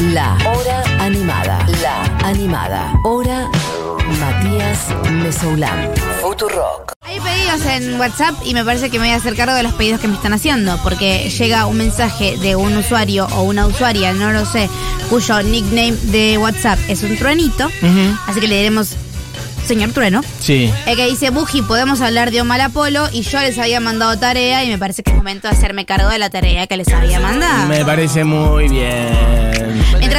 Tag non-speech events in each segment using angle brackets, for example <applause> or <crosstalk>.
La Hora Animada. La Animada. Hora Matías Mesoulán. Futurock. Hay pedidos en WhatsApp y me parece que me voy a hacer cargo de los pedidos que me están haciendo, porque llega un mensaje de un usuario o una usuaria, no lo sé, cuyo nickname de WhatsApp es un truenito, así que le diremos señor Trueno, Sí. el que dice, Buji, podemos hablar de Omar Apolo y yo les había mandado tarea y me parece que es momento de hacerme cargo de la tarea que les había mandado. Me parece muy bien.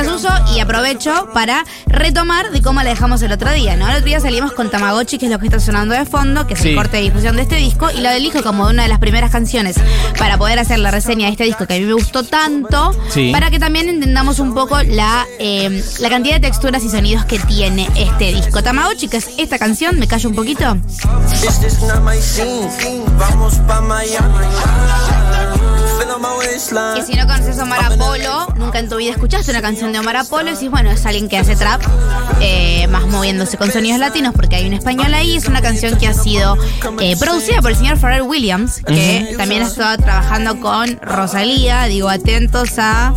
Mientras uso y aprovecho para retomar de cómo la dejamos el otro día, ¿no? El otro día salimos con Tamagotchi, que es lo que está sonando de fondo, que es Sí. el corte de difusión de este disco, y lo elijo como una de las primeras canciones para poder hacer la reseña de este disco que a mí me gustó tanto, Sí. para que también entendamos un poco la, eh, la cantidad de texturas y sonidos que tiene este disco. Tamagotchi, que es esta canción, me callo un poquito. Vamos pa' Miami. Que si no conoces a Omar Apolo, nunca en tu vida escuchaste una canción de Omar Apolo y decís, bueno, es alguien que hace trap, eh, más moviéndose con sonidos latinos, porque hay un español ahí. Es una canción que ha sido eh, producida por el señor Pharrell Williams, que también ha estado trabajando con Rosalía. Digo, atentos a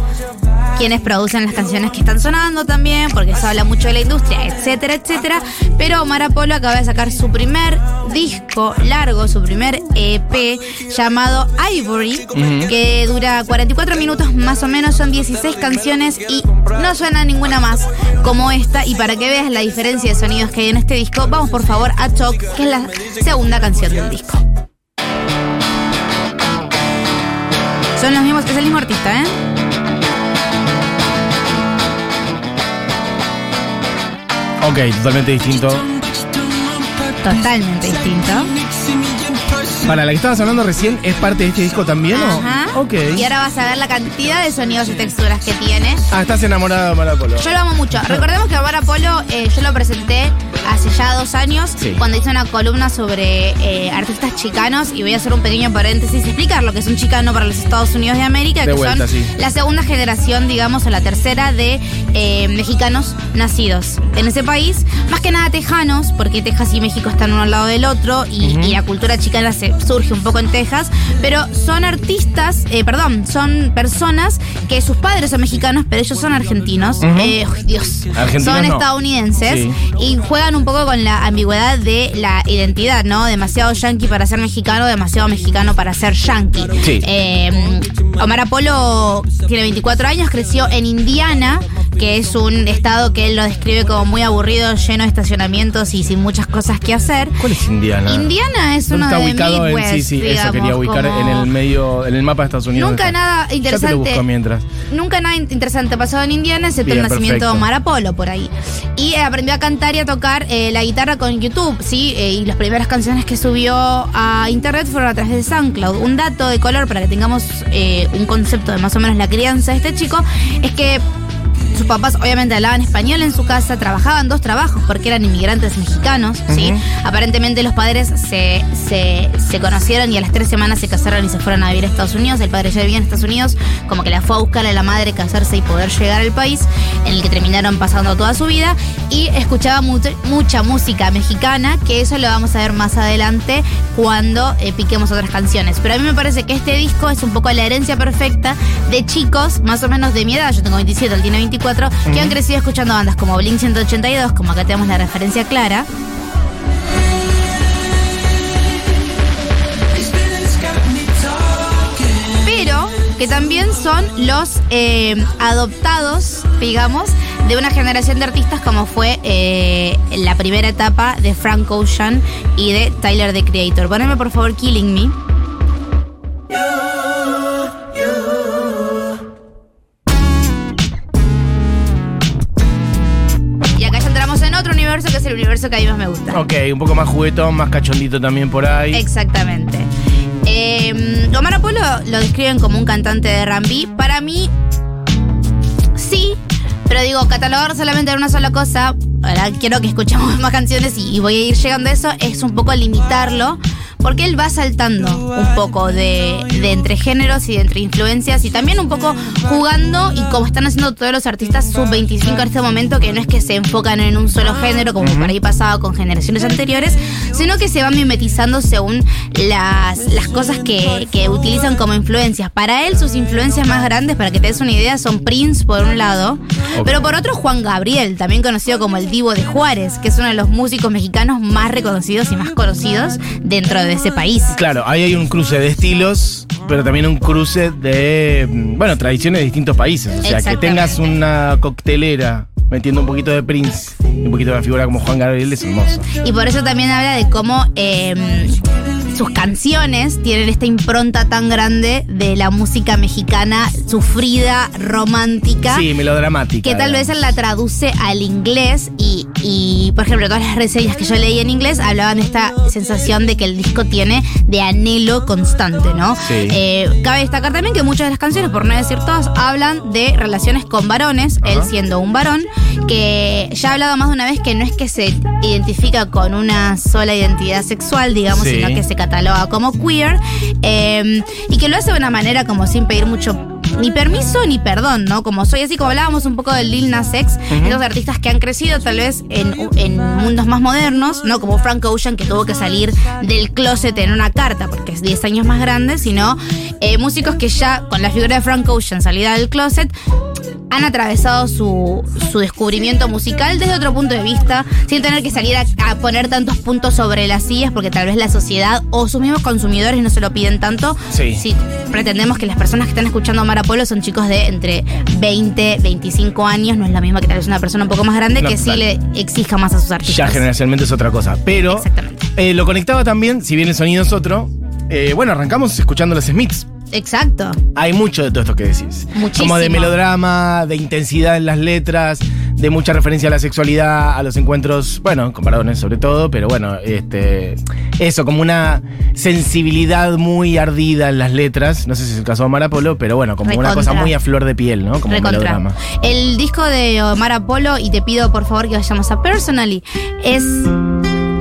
quienes producen las canciones que están sonando también, porque se habla mucho de la industria, etcétera, etcétera. Pero Omar Apolo acaba de sacar su primer disco largo, su primer EP llamado Ivory, que dura 44 minutos más o menos, son 16 canciones y no suena ninguna más como esta. Y para que veas la diferencia de sonidos que hay en este disco, vamos por favor a Choc, que es la segunda canción del disco. Son los mismos, es el mismo artista, ¿eh? Ok, totalmente distinto. Totalmente distinto. Para la que estabas hablando recién, ¿es parte de este disco también o? Ajá. Ok. Y ahora vas a ver la cantidad de sonidos y texturas que tiene. Ah, estás enamorada de Omar Apolo. Yo lo amo mucho. Recordemos que Omar Apolo eh, yo lo presenté hace ya dos años Sí. cuando hice una columna sobre eh, artistas chicanos y voy a hacer un pequeño paréntesis y explicar lo que es un chicano para los Estados Unidos de América, De que vuelta, son sí. la segunda generación, digamos, o la tercera de eh, mexicanos nacidos en ese país. Más que nada tejanos, porque Texas y México están uno al lado del otro y, y la cultura chicana se surge un poco en Texas, pero son artistas, eh, perdón, son personas que sus padres son mexicanos, pero ellos son argentinos. Uy, Dios. Argentinos son no. estadounidenses Sí. y juegan un poco con la ambigüedad de la identidad, ¿no? Demasiado yankee para ser mexicano, demasiado mexicano para ser yankee. Sí. Eh, Omar Apolo tiene 24 años, creció en Indiana, que es un estado que él lo describe como muy aburrido, lleno de estacionamientos y sin muchas cosas que hacer. ¿Cuál es Indiana? Indiana es ¿Dónde uno está de ubicado en Midwest, sí, sí, eso quería ubicar como- en el medio, en el mapa de Estados Unidos. Nunca nada Ya te interesante. lo mientras. Nunca nada in- interesante pasado en Indiana, excepto Bien, el nacimiento perfecto. de Omar Apolo por ahí. Y eh, aprendió a cantar y a tocar eh, la guitarra con YouTube, ¿sí? Eh, y las primeras canciones que subió a internet fueron a través de SoundCloud. Un dato de color para que tengamos eh, un concepto de más o menos la crianza de este chico es que sus papás obviamente hablaban español en su casa, trabajaban dos trabajos porque eran inmigrantes mexicanos, ¿sí? Aparentemente los padres se, se, se conocieron y a las tres semanas se casaron y se fueron a vivir a Estados Unidos. El padre ya vivía en Estados Unidos, como que la fue a buscar a la madre casarse y poder llegar al país, en el que terminaron pasando toda su vida. Y escuchaba mucha, mucha música mexicana, que eso lo vamos a ver más adelante cuando eh, piquemos otras canciones. Pero a mí me parece que este disco es un poco la herencia perfecta de chicos, más o menos de mi edad, yo tengo 27, él tiene 24, que han crecido escuchando bandas como Blink 182, como acá tenemos la referencia clara. Pero que también son los eh, adoptados, digamos, de una generación de artistas como fue eh, la primera etapa de Frank Ocean y de Tyler the Creator. Poneme por favor Killing Me. Que es el universo que a mí más me gusta. Ok, un poco más juguetón, más cachondito también por ahí. Exactamente. Eh, Omar Apolo lo describen como un cantante de R&B. Para mí, sí, pero digo, catalogar solamente en una sola cosa, ahora quiero que escuchemos <laughs> más canciones y, y voy a ir llegando a eso, es un poco limitarlo, porque él va saltando un poco de, de entre géneros y de entre influencias y también un poco jugando y como están haciendo todos los artistas sub-25 en este momento, que no es que se enfocan en un solo género, como por ahí pasaba con generaciones anteriores, sino que se van mimetizando según las, las cosas que, que utilizan como influencias. Para él, sus influencias más grandes, para que te des una idea, son Prince por un lado, pero por otro Juan Gabriel, también conocido como el Divo de Juárez, que es uno de los músicos mexicanos más reconocidos y más conocidos dentro de ese país. Claro, ahí hay un cruce de estilos, pero también un cruce de, mm, bueno, tradiciones de distintos países. O sea, que tengas una coctelera metiendo un poquito de Prince y un poquito de una figura como Juan Gabriel es hermoso. Y por eso también habla de cómo eh, sus canciones tienen esta impronta tan grande de la música mexicana sufrida, romántica. Sí, melodramática. Que tal vez él la traduce al inglés y, y, por ejemplo, todas las reseñas que yo leí en inglés hablaban de esta sensación de que el disco tiene de anhelo constante, ¿no? Sí. Eh, cabe destacar también que muchas de las canciones, por no decir todas, hablan de relaciones con varones, él siendo un varón, que ya ha hablado más de una vez que no es que se identifica con una sola identidad sexual, digamos, Sí. sino que se cataloga como queer, eh, y que lo hace de una manera como sin pedir mucho ni permiso ni perdón, ¿no? Como soy así, como hablábamos un poco del Lil Nas X, esos artistas que han crecido tal vez en, en mundos más modernos, ¿no? Como Frank Ocean, que tuvo que salir del closet en una carta porque es 10 años más grande, sino eh, músicos que ya, con la figura de Frank Ocean salida del closet, han atravesado su, su descubrimiento musical desde otro punto de vista, sin tener que salir a, a poner tantos puntos sobre las sillas, porque tal vez la sociedad o sus mismos consumidores no se lo piden tanto. Sí. Si pretendemos que las personas que están escuchando Mara Polo son chicos de entre 20, 25 años, no es la misma que tal vez una persona un poco más grande No, que sí le exija más a sus artistas. Ya generacionalmente es otra cosa. Pero Exactamente. eh, lo conectaba también, si bien el sonido es otro. Eh, bueno, arrancamos escuchando los Smiths. Exacto. Hay mucho de todo esto que decís. Muchísimo. Como de melodrama, de intensidad en las letras, de mucha referencia a la sexualidad, a los encuentros, bueno, con varones sobre todo, pero bueno, este. Eso, como una sensibilidad muy ardida en las letras. No sé si es el caso de Omar Apolo, pero bueno, como una cosa muy a flor de piel, ¿no? Como Recontra. melodrama. El disco de Omar Apolo, y te pido por favor que vayamos a Personally, es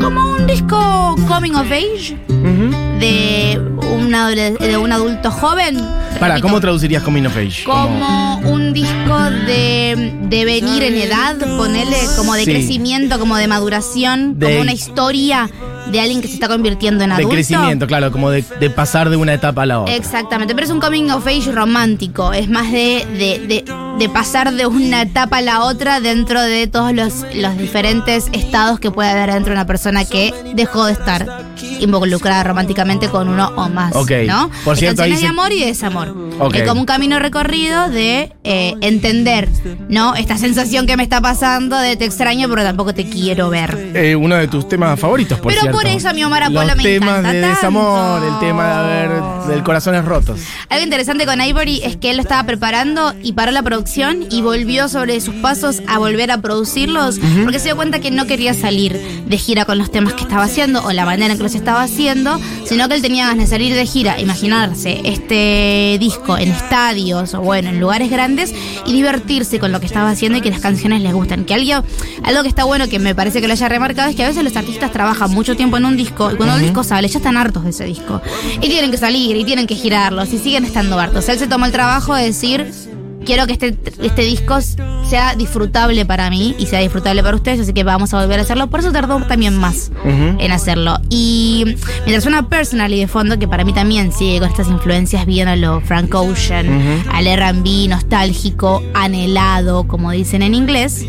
como un disco coming of age Ujú. de un, adole- de un adulto joven. Para, ¿cómo traducirías Coming of Age? como un disco de, de venir en edad, ponerle como de Sí. crecimiento, como de maduración, De- como una historia de alguien que se está convirtiendo en de adulto. crecimiento, claro, como de, de pasar de una etapa a la otra. Exactamente, pero es un coming of age romántico, es más de, de, pasar de una etapa a la otra dentro de todos los, los diferentes estados que puede haber dentro de una persona que dejó de estar involucrada románticamente con uno o más, Ok. ¿no? Por Hay cierto, de se- amor y de desamor. Ok. Es como un camino recorrido de eh, entender, ¿no? Esta sensación que me está pasando de te extraño pero tampoco te quiero ver. Eh, uno de tus temas favoritos, por Pero cierto. por eso a mi Omar Apolo Los me temas encanta de tanto. desamor, el tema de haber del corazones rotos. Algo interesante con Ivory es que él lo estaba preparando y paró la producción y volvió sobre sus pasos a volver a producirlos porque se dio cuenta que no quería salir de gira con los temas que estaba haciendo o la manera en que los estaba haciendo, sino que él tenía ganas de salir de gira, imaginarse este disco en estadios o bueno, en lugares grandes y divertirse con lo que estaba haciendo y que las canciones les gustan. Que algo, algo que está bueno que me parece que lo haya remarcado es que a veces los artistas trabajan mucho tiempo en un disco y cuando el disco sale ya están hartos de ese disco. Y tienen que salir y tienen que girarlos y siguen estando hartos. Él se tomó el trabajo de decir, quiero que este, este disco sea disfrutable para mí y sea disfrutable para ustedes, así que vamos a volver a hacerlo. Por eso tardó también más en hacerlo. Y mientras suena Personally de fondo, que para mí también sigue con estas influencias bien a lo Frank Ocean, al RB nostálgico, anhelado, como dicen en inglés.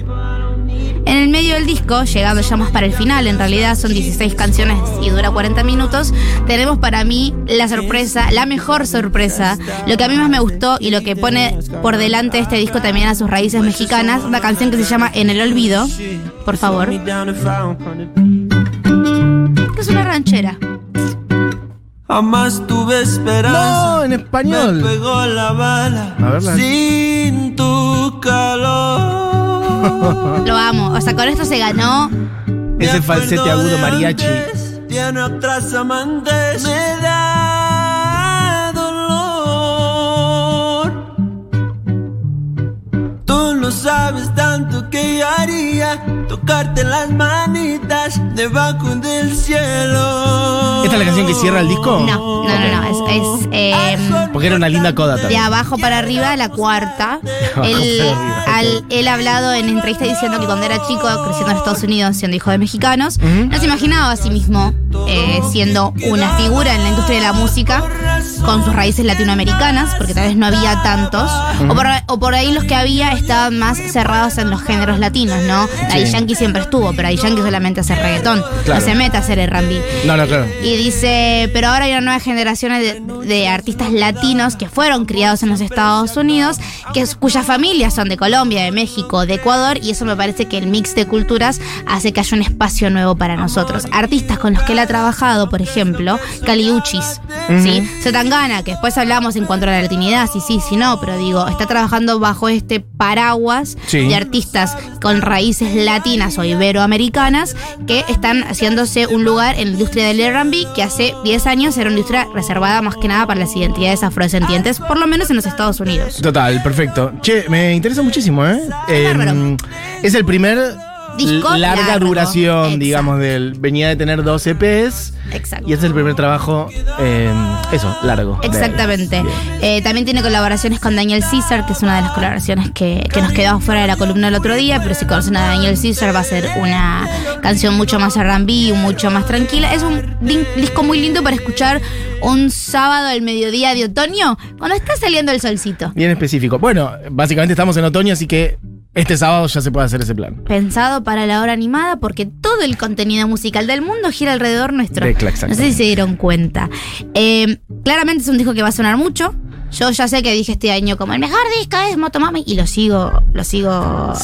En el medio del disco, llegando ya más para el final, en realidad son 16 canciones y dura 40 minutos, tenemos para mí la sorpresa, la mejor sorpresa, lo que a mí más me gustó y lo que pone por delante este disco también a sus raíces mexicanas, una canción que se llama En el Olvido, por favor, que es una ranchera. Jamás tuve esperanza. No, en Me español. pegó la bala A verla. sin tu calor. <laughs> Lo amo, o sea, con esto se ganó Ese falsete agudo mariachi. Tiene otras amantes. Me da sabes tanto que yo haría tocarte las manitas debajo del cielo. ¿Esta es la canción que cierra el disco? No, no, no, no. Es, es, eh, Porque era una linda coda de también. abajo para arriba, la cuarta. <laughs> al- él ha hablado en entrevista diciendo que cuando era chico, creciendo en Estados Unidos, siendo hijo de mexicanos, no se imaginaba a sí mismo eh, siendo una figura en la industria de la música con sus raíces latinoamericanas, porque tal vez no había tantos, o, por, o por ahí los que había estaban más cerrados en los géneros latinos, ¿no? Daddy Sí. Yankee siempre estuvo, pero Daddy Yankee solamente hace reggaetón, Claro. no se mete a hacer R&B. No, no, claro. Y dice, pero ahora hay una nueva generación de, de artistas latinos que fueron criados en los Estados Unidos, que, cuyas familias son de Colombia, de México, de Ecuador, y eso me parece que el mix de culturas hace que haya un espacio nuevo para nosotros. Artistas con los que él ha trabajado, por ejemplo, Caliuchis, ¿sí? Zetangana, que después hablamos en cuanto a la latinidad, sí, sí, sí, no, pero digo, está trabajando bajo este paraguas Sí. de artistas con raíces latinas o iberoamericanas que están haciéndose un lugar en la industria del R&B que hace 10 años era una industria reservada más que nada para las identidades afrodescendientes, por lo menos en los Estados Unidos. Total, perfecto. Che, me interesa muchísimo, ¿eh? Eh, bárbaro. es el primer Disco larga largo, duración, exacto. digamos, del. Venía de tener dos EPs. Exacto. Y este es el primer trabajo, eh, eso, largo. Exactamente. Eh, también tiene colaboraciones con Daniel Caesar, que es una de las colaboraciones que, que nos quedó fuera de la columna el otro día, pero si conocen a Daniel Caesar va a ser una canción mucho más R&B, mucho más tranquila. Es un disco muy lindo para escuchar un sábado al mediodía de otoño, cuando está saliendo el solcito. Bien específico. Bueno, básicamente estamos en otoño, así que este sábado ya se puede hacer ese plan. Pensado para la hora animada porque todo el contenido musical del mundo gira alrededor nuestro. De-. No sé si se dieron cuenta. Eh, claramente es un disco que va a sonar mucho. Yo ya sé que dije este año como el mejor disco es Motomami y lo sigo, lo sigo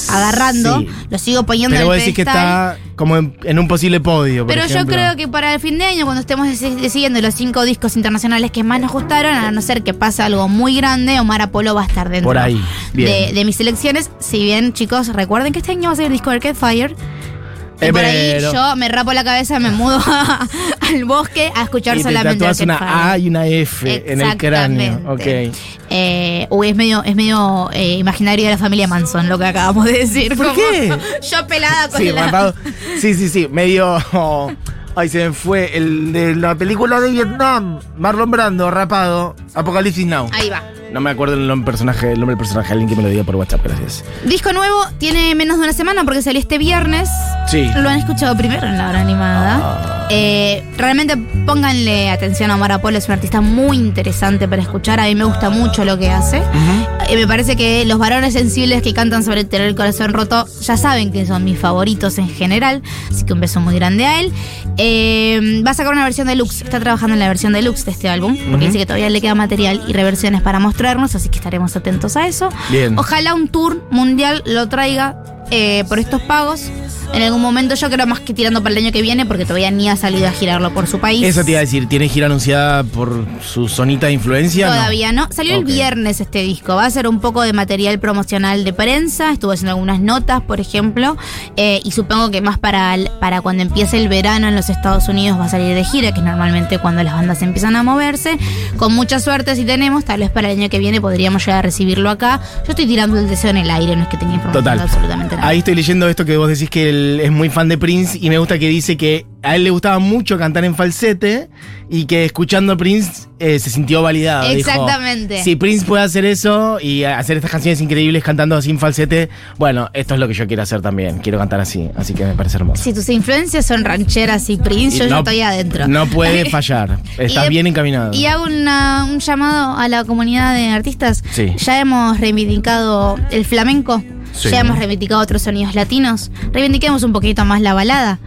agarrando, Sí. lo sigo poniendo Pero en vos el decís que está como en, en un posible podio. por Pero yo creo que para el fin de año, cuando estemos deci- decidiendo los cinco discos internacionales que más nos gustaron, a no ser que pase algo muy grande, Omar Apolo va a estar dentro Por ahí, bien. de, de mis selecciones. Si bien, chicos, recuerden que este año va a ser el disco de Arcade Fire. Y por ahí yo me rapo la cabeza, me mudo <laughs> al bosque a escuchar Y te solamente Arcade una. A y una F en el cráneo. Exactamente. Ok. Eh, uy, es medio, es medio eh, imaginario de la familia Manson lo que acabamos de decir. ¿Por qué? <laughs> Yo pelada con Sí, la. rapado. <laughs> Sí, sí, sí. Medio. Ay, se me fue. El de la película de Vietnam. Marlon Brando, rapado. Apocalipsis Now. Ahí va. No me acuerdo el nombre, personaje, el nombre del personaje. Alguien que me lo diga por WhatsApp, gracias. Disco nuevo, tiene menos de una semana porque salió este viernes. Sí. Lo han escuchado primero en la hora animada. Eh, realmente pónganle atención a Omar Apolo, es un artista muy interesante para escuchar. A mí me gusta mucho lo que hace. Eh, me parece que los varones sensibles que cantan sobre tener el corazón roto ya saben que son mis favoritos en general. Así que un beso muy grande a él. Eh, va a sacar una versión deluxe. Está trabajando en la versión deluxe de este álbum. Porque dice que todavía le queda material y reversiones para mostrarnos. Así que estaremos atentos a eso. Bien. Ojalá un tour mundial lo traiga eh, por estos pagos. En algún momento yo creo más que tirando para el año que viene porque todavía ni ha salido a girarlo por su país. Eso te iba a decir, ¿tiene gira anunciada por su sonita de influencia? Todavía no. Salió el viernes este disco. Va a ser un poco de material promocional de prensa. Estuvo haciendo algunas notas, por ejemplo. Eh, y supongo que más para, el- para cuando empiece el verano en los Estados Unidos va a salir de gira, que es normalmente cuando las bandas empiezan a moverse. Con mucha suerte, si tenemos, tal vez para el año que viene podríamos llegar a recibirlo acá. Yo estoy tirando el deseo en el aire, no es que tenga información Total. absolutamente nada. Ahí estoy leyendo esto que vos decís que él es muy fan de Prince y me gusta que dice que a él le gustaba mucho cantar en falsete y que escuchando a Prince eh, se sintió validado. Dijo, Exactamente. si Prince puede hacer eso y hacer estas canciones increíbles cantando así en falsete, bueno, esto es lo que yo quiero hacer también. Quiero cantar así, así que me parece hermoso. Si tus influencias son rancheras y Prince, Y yo ya estoy adentro. No puede <laughs> fallar. Estás de- bien encaminado. Y hago una- un llamado a la comunidad de artistas. Sí. Ya hemos reivindicado el flamenco, Sí. ya hemos reivindicado otros sonidos latinos. Reivindiquemos un poquito más la balada.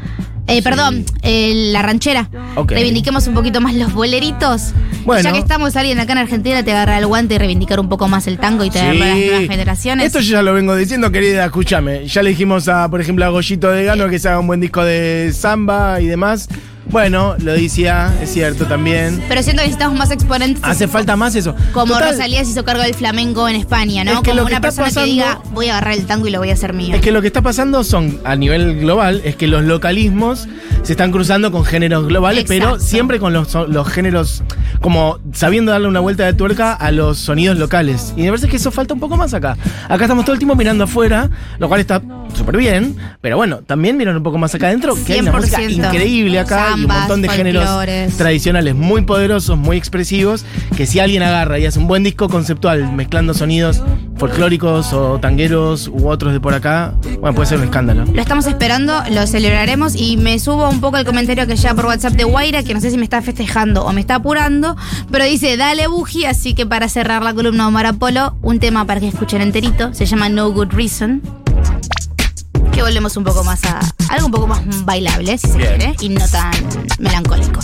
Eh, Perdón, eh, la ranchera. Ok. Reivindiquemos un poquito más los boleritos. Bueno. Ya que estamos alguien acá en Argentina, te agarra el guante y reivindicar un poco más el tango y traerlo a las Sí. nuevas generaciones. Esto yo ya lo vengo diciendo, querida, escúchame. Ya le dijimos a, por ejemplo, a Goyito de Gano que se haga un buen disco de samba y demás. Bueno, lo decía, es cierto también. Pero siento que necesitamos más exponentes. Hace falta más eso. Como Total, Rosalía se hizo cargo del flamenco en España, ¿no? Es que Como una persona pasando- que diga, voy a agarrar el tango y lo voy a hacer mío. Es que lo que está pasando son, a nivel global, es que los localismos se están cruzando con géneros globales, pero siempre con los, los géneros, como sabiendo darle una vuelta de tuerca a los sonidos locales. Y me parece que eso falta un poco más acá. Acá estamos todo el tiempo mirando afuera, lo cual está súper bien, pero bueno, también miran un poco más acá adentro, que hay una música 100%. increíble acá y un montón de géneros folclores. tradicionales muy poderosos, muy expresivos, que si alguien agarra y hace un buen disco conceptual mezclando sonidos folclóricos o tangueros u otros de por acá, bueno, puede ser un escándalo. Lo estamos esperando, lo celebraremos y me subo un poco el comentario que llega por WhatsApp de Guaira, que no sé si me está festejando o me está apurando, pero dice, dale buji, así que para cerrar la columna de Omar Apolo, un tema para que escuchen enterito, se llama No Good Reason. Que volvemos un poco más a algo un poco más bailable, si se Bien. quiere, y no tan melancólico.